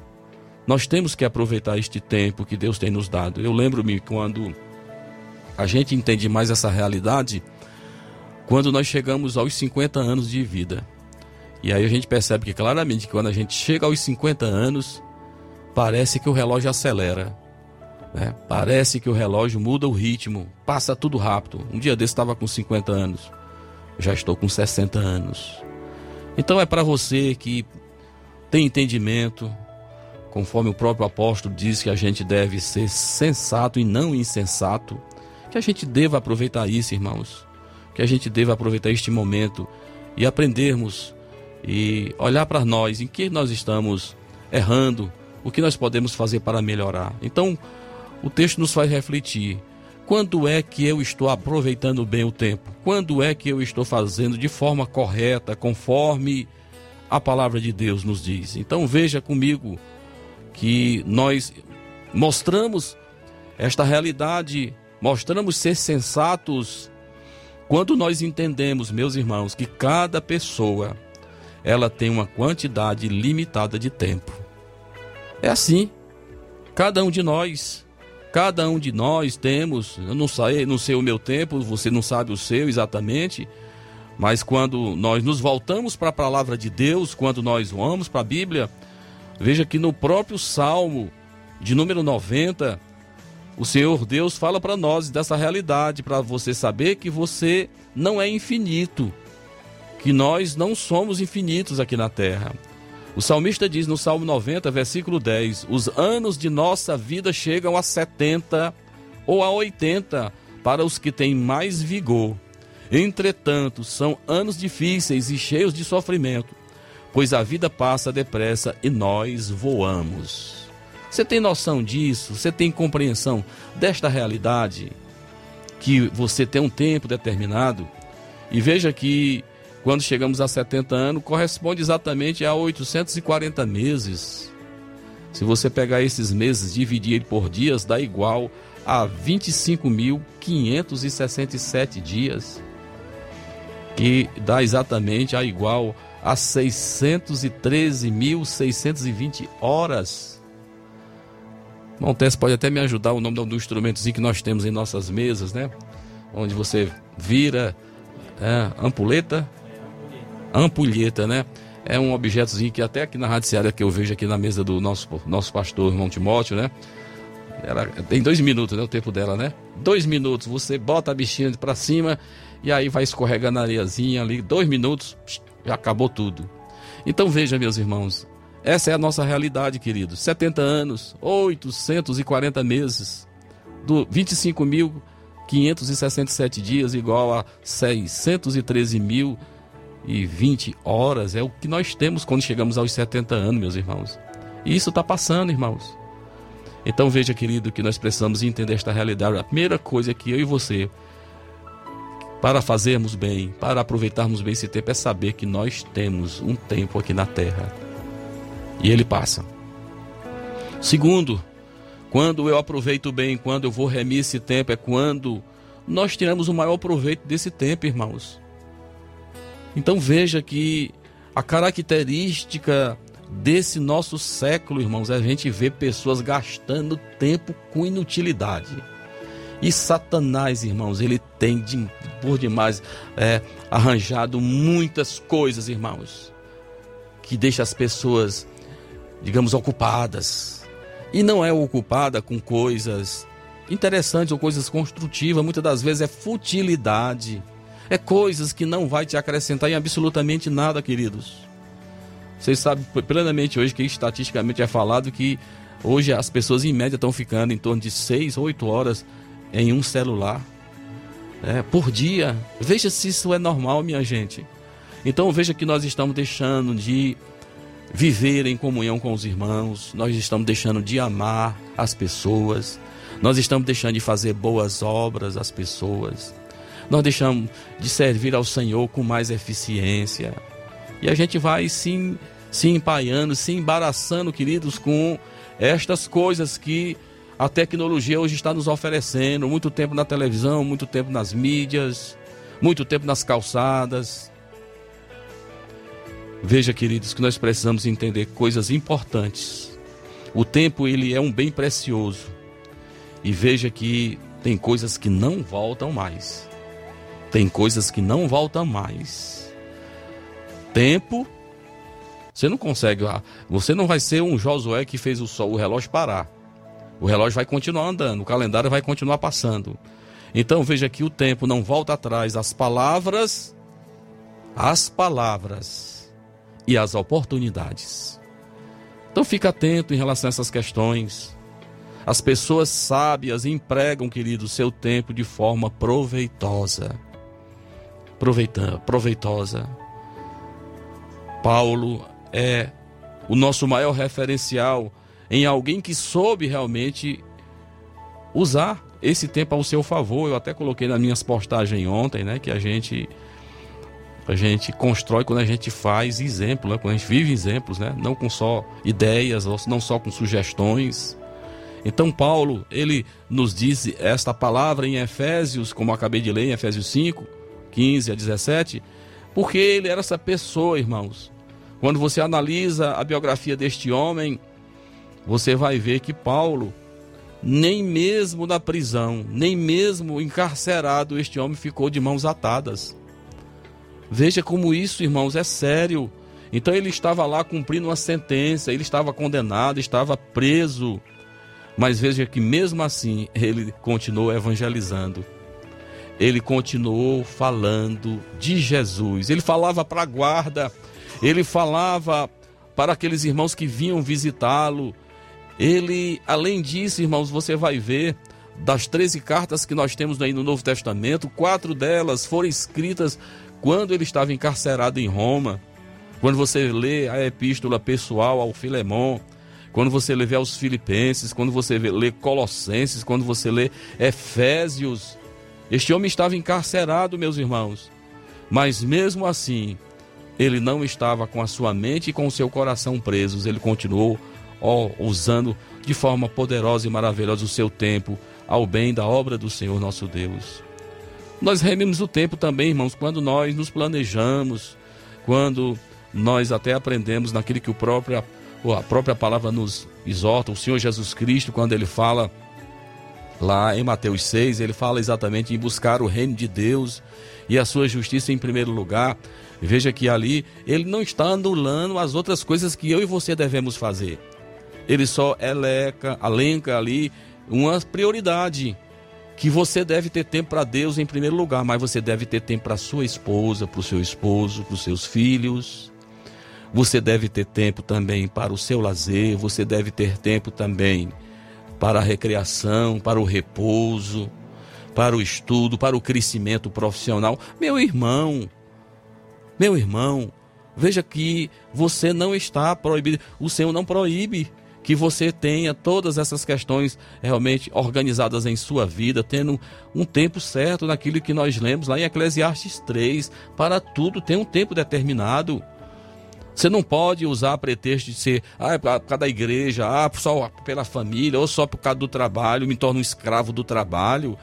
Nós temos que aproveitar este tempo que Deus tem nos dado. Eu lembro-me quando a gente entende mais essa realidade quando nós chegamos aos 50 anos de vida. E aí a gente percebe que claramente que quando a gente chega aos 50 anos, parece que o relógio acelera. Né? Parece que o relógio muda o ritmo, passa tudo rápido. Um dia desse estava com 50 anos, já estou com 60 anos. Então é para você que tem entendimento, conforme o próprio apóstolo diz que a gente deve ser sensato e não insensato, que a gente deva aproveitar isso, irmãos. Que a gente deva aproveitar este momento e aprendermos e olhar para nós, em que nós estamos errando, o que nós podemos fazer para melhorar. Então, o texto nos faz refletir. Quando é que eu estou aproveitando bem o tempo? Quando é que eu estou fazendo de forma correta, conforme a palavra de Deus nos diz? Então veja comigo que nós mostramos esta realidade, mostramos ser sensatos quando nós entendemos, meus irmãos, que cada pessoa ela tem uma quantidade limitada de tempo. É assim. Cada um de nós, cada um de nós temos, eu não sei, não sei o meu tempo, você não sabe o seu exatamente, mas quando nós nos voltamos para a palavra de Deus, quando nós vamos para a Bíblia, veja que no próprio Salmo de número 90, o Senhor Deus fala para nós dessa realidade, para você saber que você não é infinito, que nós não somos infinitos aqui na terra. O salmista diz no Salmo 90, versículo 10: Os anos de nossa vida chegam a 70 ou a 80 para os que têm mais vigor. Entretanto, são anos difíceis e cheios de sofrimento, pois a vida passa depressa e nós voamos. Você tem noção disso? Você tem compreensão desta realidade? Que você tem um tempo determinado? E veja que quando chegamos a 70 anos, corresponde exatamente a 840 meses. Se você pegar esses meses dividir ele por dias, dá igual a 25.567 dias, que dá exatamente a igual a 613.620 horas. Montes pode até me ajudar o nome do instrumentozinho que nós temos em nossas mesas, né? Onde você vira é, ampuleta, ampulheta, né? É um objetozinho que até aqui na Rádio Seara que eu vejo aqui na mesa do nosso, nosso pastor irmão Timóteo, né? Ela tem dois minutos, né? O tempo dela, né? Dois minutos, você bota a bichinha para cima e aí vai escorregando a areiazinha ali. Dois minutos, já acabou tudo. Então veja, meus irmãos, essa é a nossa realidade, queridos. 70 anos, 840 meses, do 25.567 dias, igual a 613 mil e 20 horas é o que nós temos quando chegamos aos 70 anos, meus irmãos. E isso está passando, irmãos. Então veja, querido, que nós precisamos entender esta realidade. A primeira coisa que eu e você, para fazermos bem, para aproveitarmos bem esse tempo, é saber que nós temos um tempo aqui na terra. E ele passa. Segundo, quando eu aproveito bem, quando eu vou remir esse tempo, é quando nós tiramos o maior proveito desse tempo, irmãos. Então veja que a característica desse nosso século, irmãos, é a gente ver pessoas gastando tempo com inutilidade. E Satanás, irmãos, ele tem de, por demais é, arranjado muitas coisas, irmãos, que deixa as pessoas, digamos, ocupadas. E não é ocupada com coisas interessantes ou coisas construtivas, muitas das vezes é futilidade é coisas que não vai te acrescentar em absolutamente nada, queridos. Vocês sabem plenamente hoje que estatisticamente é falado que hoje as pessoas em média estão ficando em torno de 6 ou 8 horas em um celular é, por dia. Veja se isso é normal, minha gente. Então veja que nós estamos deixando de viver em comunhão com os irmãos, nós estamos deixando de amar as pessoas, nós estamos deixando de fazer boas obras às pessoas nós deixamos de servir ao Senhor com mais eficiência. E a gente vai se, se empaiando, se embaraçando, queridos, com estas coisas que a tecnologia hoje está nos oferecendo. Muito tempo na televisão, muito tempo nas mídias, muito tempo nas calçadas. Veja, queridos, que nós precisamos entender coisas importantes. O tempo ele é um bem precioso. E veja que tem coisas que não voltam mais. Tem coisas que não voltam mais. Tempo, você não consegue. Ah, você não vai ser um Josué que fez o, sol, o relógio parar. O relógio vai continuar andando, o calendário vai continuar passando. Então veja que o tempo não volta atrás, as palavras, as palavras e as oportunidades. Então fica atento em relação a essas questões. As pessoas sábias empregam, querido, seu tempo de forma proveitosa. Proveita, proveitosa. Paulo é o nosso maior referencial em alguém que soube realmente usar esse tempo ao seu favor. Eu até coloquei nas minhas postagens ontem, né, que a gente a gente constrói quando a gente faz exemplo, né? quando a gente vive exemplos, né? não com só ideias, não só com sugestões. Então Paulo, ele nos diz esta palavra em Efésios, como acabei de ler em Efésios 5, 15 a 17, porque ele era essa pessoa, irmãos. Quando você analisa a biografia deste homem, você vai ver que Paulo, nem mesmo na prisão, nem mesmo encarcerado, este homem ficou de mãos atadas. Veja como isso, irmãos, é sério. Então ele estava lá cumprindo uma sentença, ele estava condenado, estava preso. Mas veja que mesmo assim ele continuou evangelizando. Ele continuou falando de Jesus. Ele falava para a guarda, ele falava para aqueles irmãos que vinham visitá-lo. Ele, além disso, irmãos, você vai ver das 13 cartas que nós temos aí no Novo Testamento, quatro delas foram escritas quando ele estava encarcerado em Roma. Quando você lê a epístola pessoal ao Filemão, quando você lê aos Filipenses, quando você lê Colossenses, quando você lê Efésios, este homem estava encarcerado, meus irmãos. Mas mesmo assim, ele não estava com a sua mente e com o seu coração presos, ele continuou ó, usando de forma poderosa e maravilhosa o seu tempo ao bem da obra do Senhor nosso Deus. Nós remimos o tempo também, irmãos, quando nós nos planejamos, quando nós até aprendemos naquilo que o próprio, a própria palavra nos exorta, o Senhor Jesus Cristo, quando ele fala lá em Mateus 6, ele fala exatamente em buscar o reino de Deus e a sua justiça em primeiro lugar. Veja que ali ele não está anulando as outras coisas que eu e você devemos fazer ele só eleca, alenca ali uma prioridade que você deve ter tempo para Deus em primeiro lugar, mas você deve ter tempo para sua esposa, para o seu esposo, para os seus filhos. Você deve ter tempo também para o seu lazer, você deve ter tempo também para a recreação, para o repouso, para o estudo, para o crescimento profissional. Meu irmão, meu irmão, veja que você não está proibido, o Senhor não proíbe que você tenha todas essas questões realmente organizadas em sua vida, tendo um tempo certo naquilo que nós lemos lá em Eclesiastes 3. Para tudo tem um tempo determinado. Você não pode usar pretexto de ser, ah, é por causa da igreja, ah, só pela família, ou só por causa do trabalho, me torno um escravo do trabalho.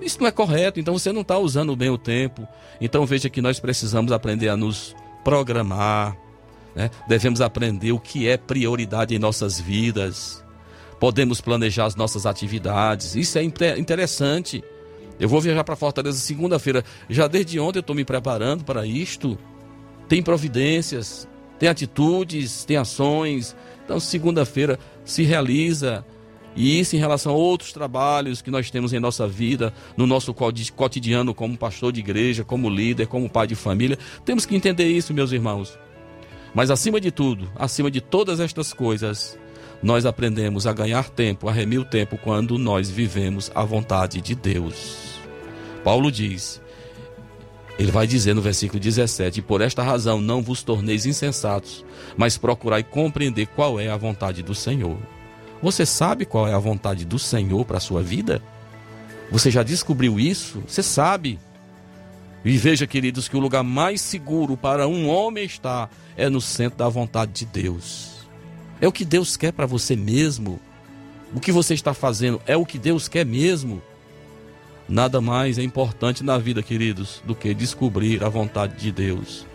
Isso não é correto, então você não está usando bem o tempo. Então veja que nós precisamos aprender a nos programar, né? Devemos aprender o que é prioridade em nossas vidas. Podemos planejar as nossas atividades. Isso é interessante. Eu vou viajar para Fortaleza segunda-feira. Já desde ontem eu estou me preparando para isto. Tem providências, tem atitudes, tem ações. Então, segunda-feira se realiza. E isso em relação a outros trabalhos que nós temos em nossa vida, no nosso cotidiano, como pastor de igreja, como líder, como pai de família. Temos que entender isso, meus irmãos. Mas acima de tudo, acima de todas estas coisas, nós aprendemos a ganhar tempo, a remir o tempo quando nós vivemos a vontade de Deus. Paulo diz, ele vai dizer no versículo 17: Por esta razão não vos torneis insensatos, mas procurai compreender qual é a vontade do Senhor. Você sabe qual é a vontade do Senhor para a sua vida? Você já descobriu isso? Você sabe? E veja, queridos, que o lugar mais seguro para um homem estar é no centro da vontade de Deus. É o que Deus quer para você mesmo. O que você está fazendo é o que Deus quer mesmo. Nada mais é importante na vida, queridos, do que descobrir a vontade de Deus.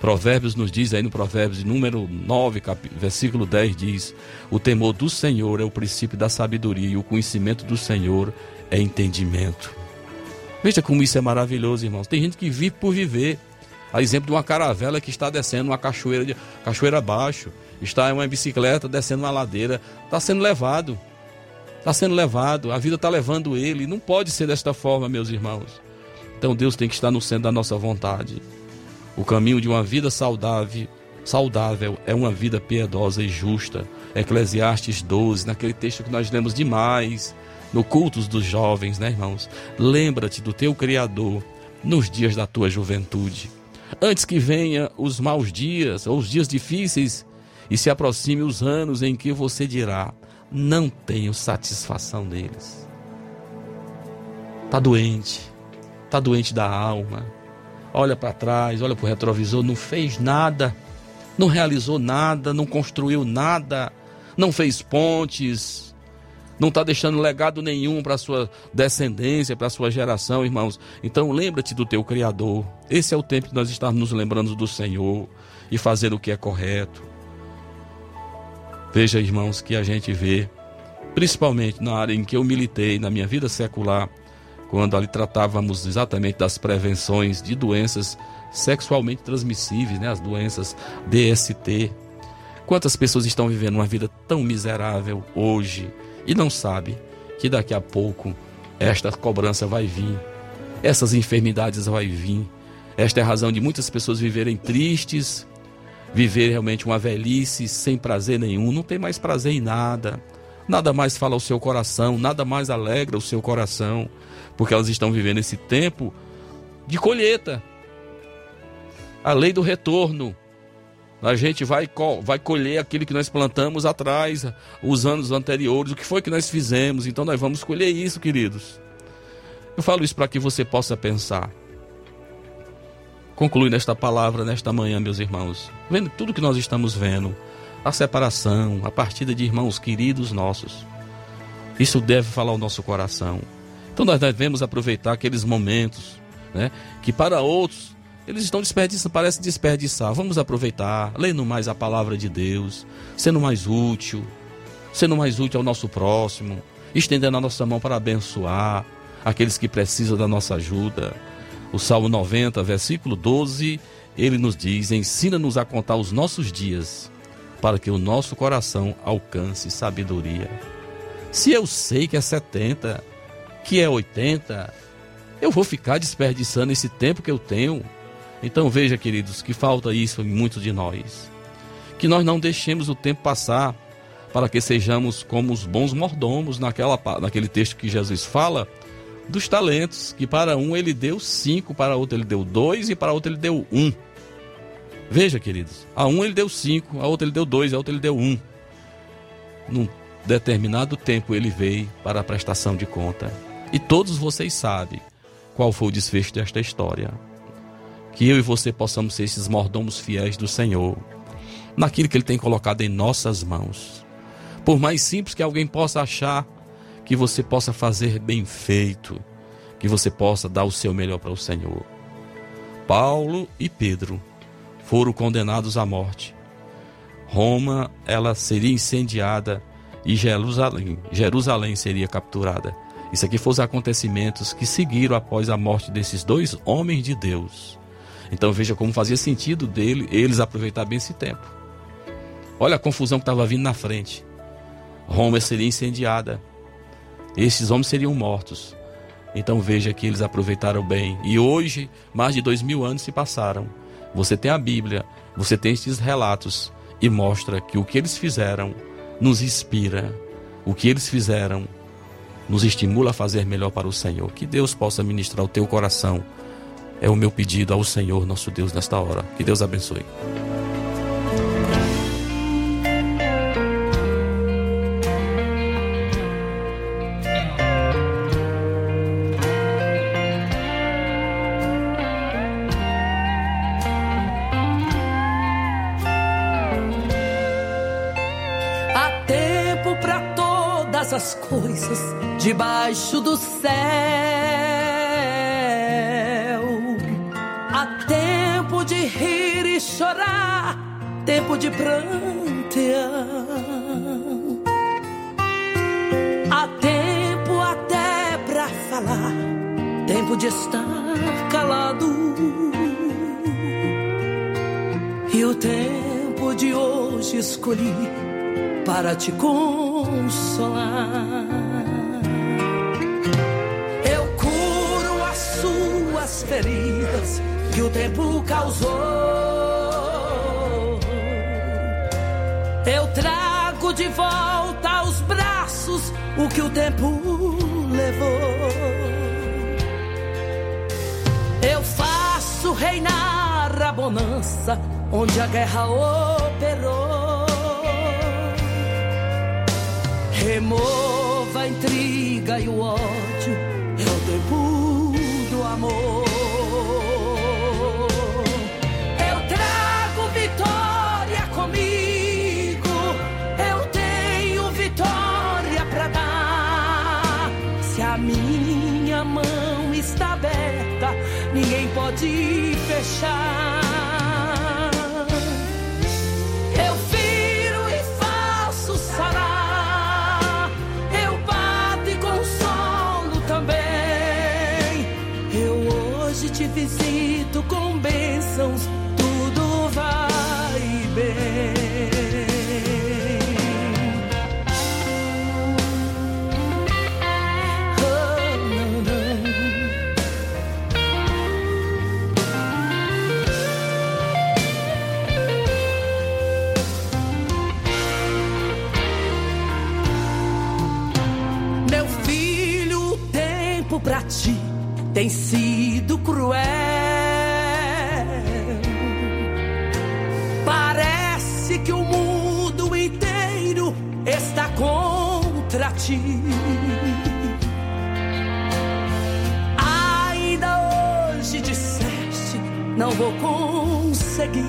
Provérbios nos diz aí no Provérbios número 9, cap... versículo 10 diz: O temor do Senhor é o princípio da sabedoria e o conhecimento do Senhor é entendimento. Veja como isso é maravilhoso, irmãos. Tem gente que vive por viver. A exemplo de uma caravela que está descendo uma cachoeira, de, cachoeira abaixo, está em uma bicicleta descendo uma ladeira, está sendo levado. Está sendo levado, a vida está levando ele. Não pode ser desta forma, meus irmãos. Então Deus tem que estar no centro da nossa vontade. O caminho de uma vida saudável, saudável é uma vida piedosa e justa. Eclesiastes 12, naquele texto que nós lemos demais no cultos dos jovens, né, irmãos? Lembra-te do teu Criador nos dias da tua juventude. Antes que venha os maus dias ou os dias difíceis e se aproxime os anos em que você dirá: não tenho satisfação neles. Está doente, está doente da alma. Olha para trás, olha para o retrovisor, não fez nada, não realizou nada, não construiu nada, não fez pontes, não está deixando legado nenhum para sua descendência, para sua geração, irmãos. Então lembra-te do teu Criador. Esse é o tempo de nós estarmos nos lembrando do Senhor e fazer o que é correto. Veja, irmãos, que a gente vê, principalmente na área em que eu militei, na minha vida secular, quando ali tratávamos exatamente das prevenções de doenças sexualmente transmissíveis, né, as doenças DST. Quantas pessoas estão vivendo uma vida tão miserável hoje? E não sabe que daqui a pouco esta cobrança vai vir, essas enfermidades vai vir. Esta é a razão de muitas pessoas viverem tristes, viver realmente uma velhice sem prazer nenhum, não tem mais prazer em nada. Nada mais fala ao seu coração, nada mais alegra o seu coração, porque elas estão vivendo esse tempo de colheita. A lei do retorno, a gente vai, vai colher aquilo que nós plantamos atrás, os anos anteriores, o que foi que nós fizemos. Então nós vamos colher isso, queridos. Eu falo isso para que você possa pensar. Conclui nesta palavra, nesta manhã, meus irmãos. Vendo tudo que nós estamos vendo, a separação, a partida de irmãos queridos nossos. Isso deve falar ao nosso coração. Então nós devemos aproveitar aqueles momentos, né, que para outros eles estão desperdiçando, parece desperdiçar. Vamos aproveitar, lendo mais a palavra de Deus, sendo mais útil, sendo mais útil ao nosso próximo, estendendo a nossa mão para abençoar aqueles que precisam da nossa ajuda. O Salmo 90, versículo 12, ele nos diz: Ensina-nos a contar os nossos dias, para que o nosso coração alcance sabedoria. Se eu sei que é 70, que é 80, eu vou ficar desperdiçando esse tempo que eu tenho então veja, queridos, que falta isso em muitos de nós. Que nós não deixemos o tempo passar para que sejamos como os bons mordomos naquela, naquele texto que Jesus fala dos talentos, que para um ele deu cinco, para outro ele deu dois e para outro ele deu um. Veja, queridos, a um ele deu cinco, a outro ele deu dois, a outro ele deu um. Num determinado tempo ele veio para a prestação de conta. E todos vocês sabem qual foi o desfecho desta história que eu e você possamos ser esses mordomos fiéis do Senhor, naquilo que Ele tem colocado em nossas mãos. Por mais simples que alguém possa achar, que você possa fazer bem feito, que você possa dar o seu melhor para o Senhor. Paulo e Pedro foram condenados à morte. Roma, ela seria incendiada e Jerusalém, Jerusalém seria capturada. Isso aqui foram os acontecimentos que seguiram após a morte desses dois homens de Deus. Então veja como fazia sentido dele eles aproveitar bem esse tempo. Olha a confusão que estava vindo na frente. Roma seria incendiada. Esses homens seriam mortos. Então veja que eles aproveitaram bem. E hoje, mais de dois mil anos se passaram. Você tem a Bíblia, você tem esses relatos e mostra que o que eles fizeram nos inspira. O que eles fizeram nos estimula a fazer melhor para o Senhor. Que Deus possa ministrar o teu coração é o meu pedido ao Senhor nosso Deus nesta hora. Que Deus abençoe. Coisas debaixo do céu tempo de prantear. Há tempo até pra falar, tempo de estar calado. E o tempo de hoje escolhi para te consolar. Eu curo as suas feridas que o tempo causou. Trago de volta aos braços o que o tempo levou. Eu faço reinar a bonança onde a guerra operou. Remova a intriga e o ódio, é o tempo do amor. Pode tem sido cruel. Parece que o mundo inteiro está contra ti. Ainda hoje disseste, não vou conseguir.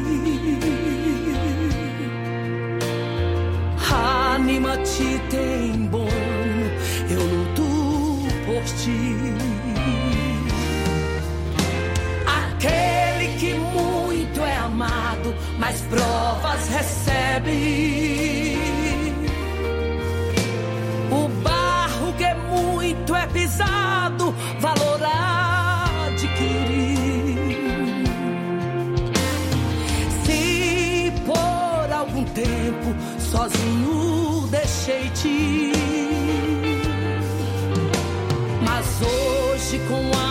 Anima-te, tem bom, eu luto por ti. Deixei-te. Mas hoje, com amor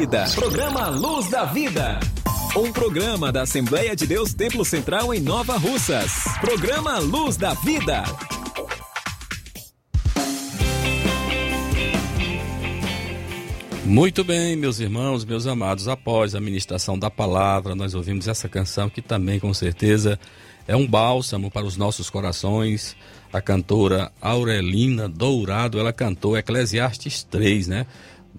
Vida. Programa Luz da Vida. Um programa da Assembleia de Deus Templo Central em Nova Russas. Programa Luz da Vida. Muito bem, meus irmãos, meus amados, após a ministração da palavra, nós ouvimos essa canção que também, com certeza, é um bálsamo para os nossos corações. A cantora Aurelina Dourado, ela cantou Eclesiastes 3, né?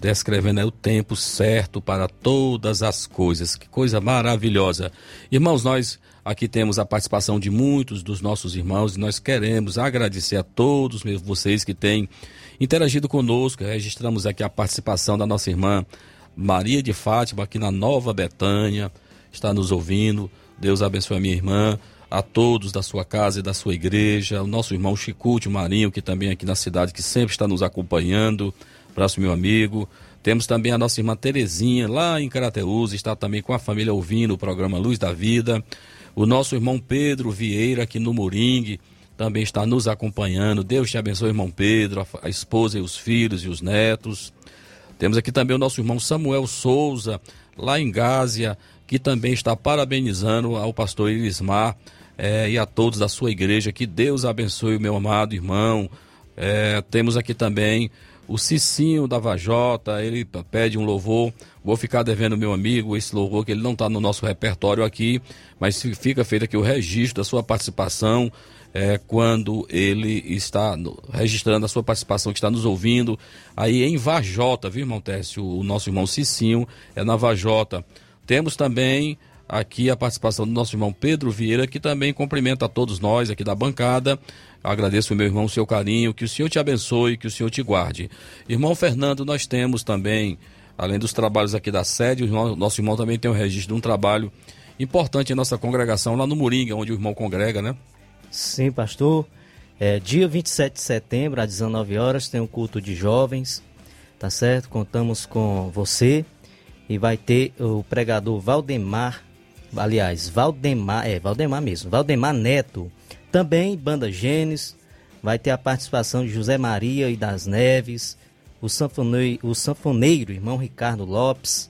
Descrevendo aí o tempo certo para todas as coisas. Que coisa maravilhosa. Irmãos, nós aqui temos a participação de muitos dos nossos irmãos e nós queremos agradecer a todos vocês que têm interagido conosco. Registramos aqui a participação da nossa irmã Maria de Fátima, aqui na Nova Betânia, está nos ouvindo. Deus abençoe a minha irmã. a todos da sua casa e da sua igreja, o nosso irmão Chicute Marinho, que também é aqui na cidade, que sempre está nos acompanhando. Abraço, meu amigo. Temos também a nossa irmã Terezinha, lá em Carateús, está também com a família ouvindo o programa Luz da Vida. O nosso irmão Pedro Vieira, aqui no Moringue, também está nos acompanhando. Deus te abençoe, irmão Pedro, a, esposa e os filhos e os netos. Temos aqui também o nosso irmão Samuel Souza, lá em Gásia, que também está parabenizando ao pastor Irismar é, e a todos da sua igreja. Que Deus abençoe o meu amado irmão. É, temos aqui também o Cicinho da Vajota, ele pede um louvor. Vou ficar devendo meu amigo esse louvor, que ele não está no nosso repertório aqui, mas fica feito aqui o registro da sua participação. É, quando ele está no, registrando a sua participação, que está nos ouvindo, aí em Vajota, viu, irmão Técio? O nosso irmão Cicinho é na Vajota. Temos também aqui a participação do nosso irmão Pedro Vieira, que também cumprimenta a todos nós aqui da bancada. Agradeço, meu irmão, o seu carinho, que o Senhor te abençoe, que o Senhor te guarde. Irmão Fernando, nós temos também, além dos trabalhos aqui da sede, o nosso irmão também tem o um registro de um trabalho importante em nossa congregação, lá no Moringa, onde o irmão congrega, né? Sim, pastor. É, dia 27 de setembro, às 19 horas, tem um culto de jovens, tá certo? Contamos com você e vai ter o pregador Valdemar, aliás, Valdemar, é, Valdemar mesmo, Valdemar Neto. Também Banda Gênesis, vai ter a participação de José Maria e das Neves, o sanfoneiro, o sanfoneiro irmão Ricardo Lopes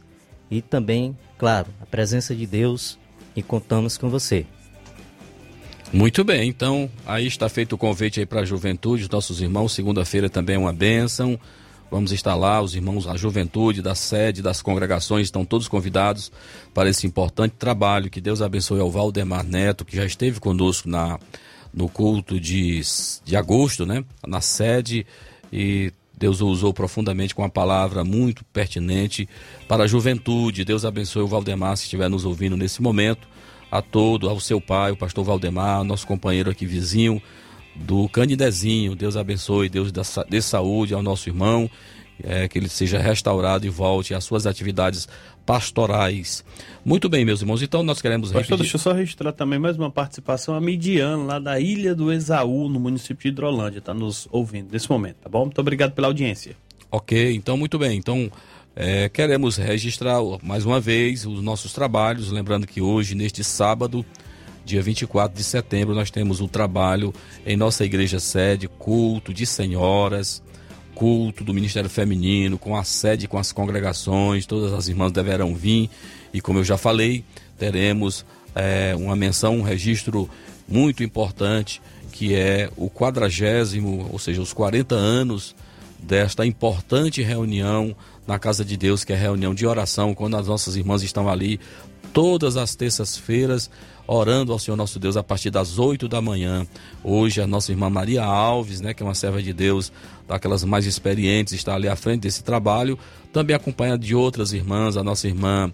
e também, claro, a presença de Deus e contamos com você. Muito bem, então aí está feito o convite aí para a juventude, os nossos irmãos. Segunda-feira também é uma bênção. Vamos estar lá, os irmãos, a juventude da sede, das congregações, estão todos convidados para esse importante trabalho. Que Deus abençoe ao Valdemar Neto, que já esteve conosco na, no culto de, de agosto, né? Na sede, e Deus o usou profundamente com uma palavra muito pertinente para a juventude. Deus abençoe o Valdemar, se estiver nos ouvindo nesse momento. A todo, ao seu pai, o pastor Valdemar, nosso companheiro aqui vizinho do Candidezinho. Deus abençoe, Deus dê saúde ao nosso irmão, é, que ele seja restaurado e volte às suas atividades pastorais. Muito bem, meus irmãos, então nós queremos Pastor, deixa eu só registrar também mais uma participação, a Midian, lá da Ilha do Exaú, no município de Hidrolândia, está nos ouvindo nesse momento, tá bom? Muito obrigado pela audiência. Ok, então muito bem, então é, queremos registrar mais uma vez os nossos trabalhos, lembrando que hoje, neste sábado, dia 24 de setembro, nós temos um trabalho em nossa igreja sede, culto de senhoras, culto do Ministério Feminino, com a sede, com as congregações, todas as irmãs deverão vir. E como eu já falei, teremos é, uma menção, um registro muito importante, que é o quadragésimo, ou seja, os 40 anos desta importante reunião na Casa de Deus, que é a reunião de oração, quando as nossas irmãs estão ali todas as terças-feiras orando ao Senhor nosso Deus a partir das 8 da manhã. Hoje a nossa irmã Maria Alves, né, que é uma serva de Deus, daquelas mais experientes, está ali à frente desse trabalho, também acompanhada de outras irmãs, a nossa irmã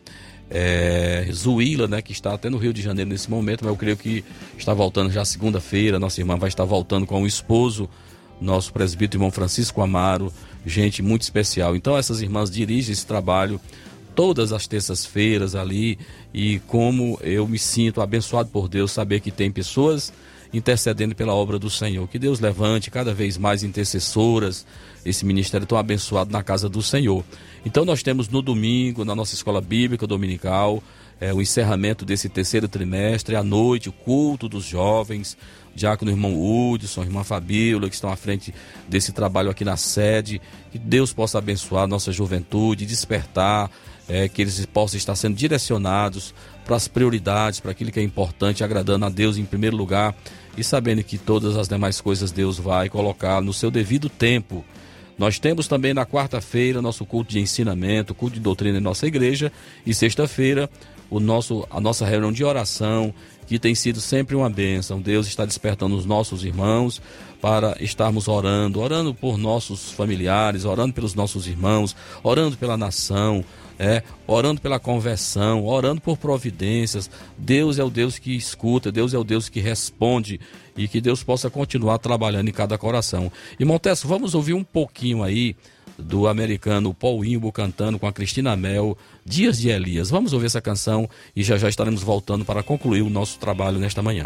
é, Zuíla, né, que está até no Rio de Janeiro nesse momento, mas eu creio que está voltando já segunda-feira, nossa irmã vai estar voltando com o esposo, nosso presbítero irmão Francisco Amaro, gente muito especial. Então essas irmãs dirigem esse trabalho todas as terças-feiras ali e como eu me sinto abençoado por Deus saber que tem pessoas intercedendo pela obra do Senhor. Que Deus levante cada vez mais intercessoras, esse ministério tão abençoado na casa do Senhor. Então nós temos no domingo, na nossa escola bíblica dominical, é, o encerramento desse terceiro trimestre, à noite, o culto dos jovens, diácono irmão Hudson, irmã Fabíola, que estão à frente desse trabalho aqui na sede. Que Deus possa abençoar a nossa juventude, despertar é, que eles possam estar sendo direcionados para as prioridades, para aquilo que é importante, agradando a Deus em primeiro lugar e sabendo que todas as demais coisas Deus vai colocar no seu devido tempo. Nós temos também na quarta-feira nosso culto de ensinamento, culto de doutrina em nossa igreja e sexta-feira o nosso, a nossa reunião de oração, que tem sido sempre uma bênção. Deus está despertando os nossos irmãos para estarmos orando, orando por nossos familiares, orando pelos nossos irmãos, orando pela nação, é, orando pela conversão, orando por providências. Deus é o Deus que escuta, Deus é o Deus que responde e que Deus possa continuar trabalhando em cada coração. E Montesso, vamos ouvir um pouquinho aí do americano Paul Imbo cantando com a Cristina Mel, Dias de Elias. Vamos ouvir essa canção e já já estaremos voltando para concluir o nosso trabalho nesta manhã.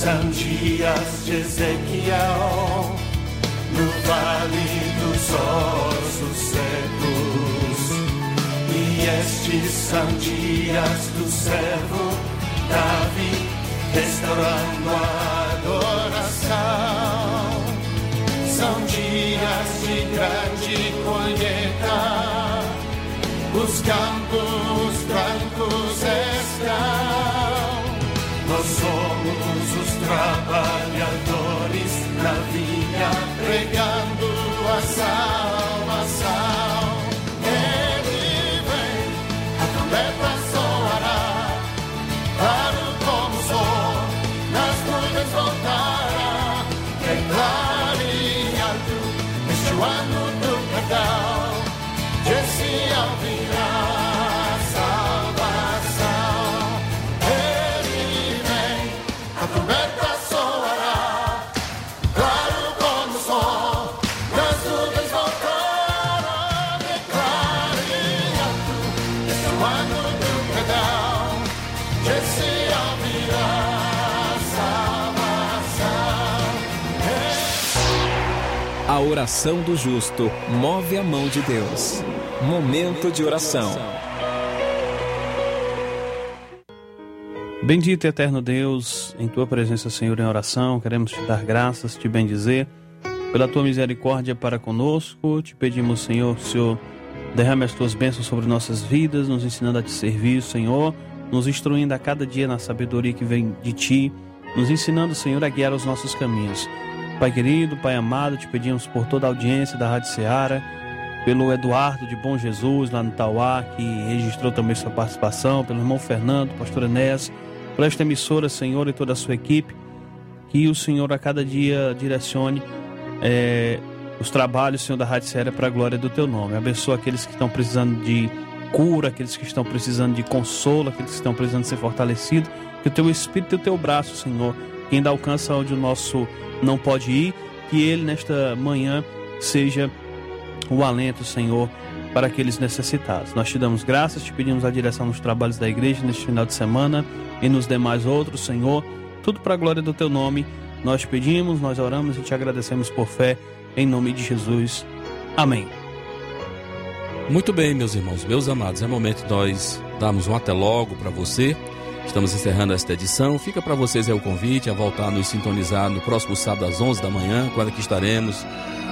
São dias de Ezequiel, no vale dos ossos secos. E estes são dias do servo Davi, restaurando a adoração. São dias de grande colheita, os campos brancos estão. Nós somos os trabalhadores na vinha, pregando a salvação. Ele vem, a trombeta soará, claro como o sol, nas nuvens voltará. Declare alto, este ano do perdão, oração do justo move a mão de Deus. Momento de oração. Bendito e eterno Deus, em tua presença, Senhor, em oração, queremos te dar graças, te bendizer pela tua misericórdia para conosco. Te pedimos, Senhor, que o Senhor derrame as tuas bênçãos sobre nossas vidas, nos ensinando a te servir, Senhor, nos instruindo a cada dia na sabedoria que vem de ti, nos ensinando, Senhor, a guiar os nossos caminhos. Pai querido, Pai amado, te pedimos por toda a audiência da Rádio Ceará, pelo Eduardo de Bom Jesus, lá no Tauá, que registrou também sua participação, pelo irmão Fernando, pastor Enéas, por esta emissora, Senhor, e toda a sua equipe, que o Senhor a cada dia direcione eh, os trabalhos, Senhor, da Rádio Séria para a glória do Teu nome. Abençoa aqueles que estão precisando de cura, aqueles que estão precisando de consolo, aqueles que estão precisando ser fortalecidos, que o Teu Espírito e o Teu braço, Senhor, ainda alcança onde o nosso não pode ir, que Ele, nesta manhã, seja o alento, Senhor, para aqueles necessitados. Nós te damos graças, te pedimos a direção nos trabalhos da igreja neste final de semana e nos demais outros, Senhor, tudo para a glória do teu nome. Nós pedimos, nós oramos e te agradecemos por fé, em nome de Jesus. Amém. Muito bem, meus irmãos, meus amados, é momento de nós darmos um até logo para você. Estamos encerrando esta edição. Fica para vocês aí o convite a voltar a nos sintonizar no próximo sábado às 11 da manhã, quando aqui estaremos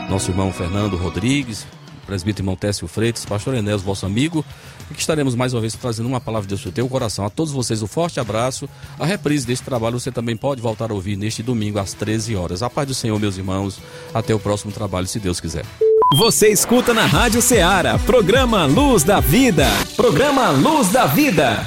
nosso irmão Fernando Rodrigues, presbítero irmão Técio Freitas, pastor Enéas, vosso amigo, e que estaremos mais uma vez trazendo uma palavra de Deus no teu coração. A todos vocês, um forte abraço. A reprise deste trabalho você também pode voltar a ouvir neste domingo às 13 horas. A paz do Senhor, meus irmãos. Até o próximo trabalho, se Deus quiser. Você escuta na Rádio Ceará, programa Luz da Vida. Programa Luz da Vida.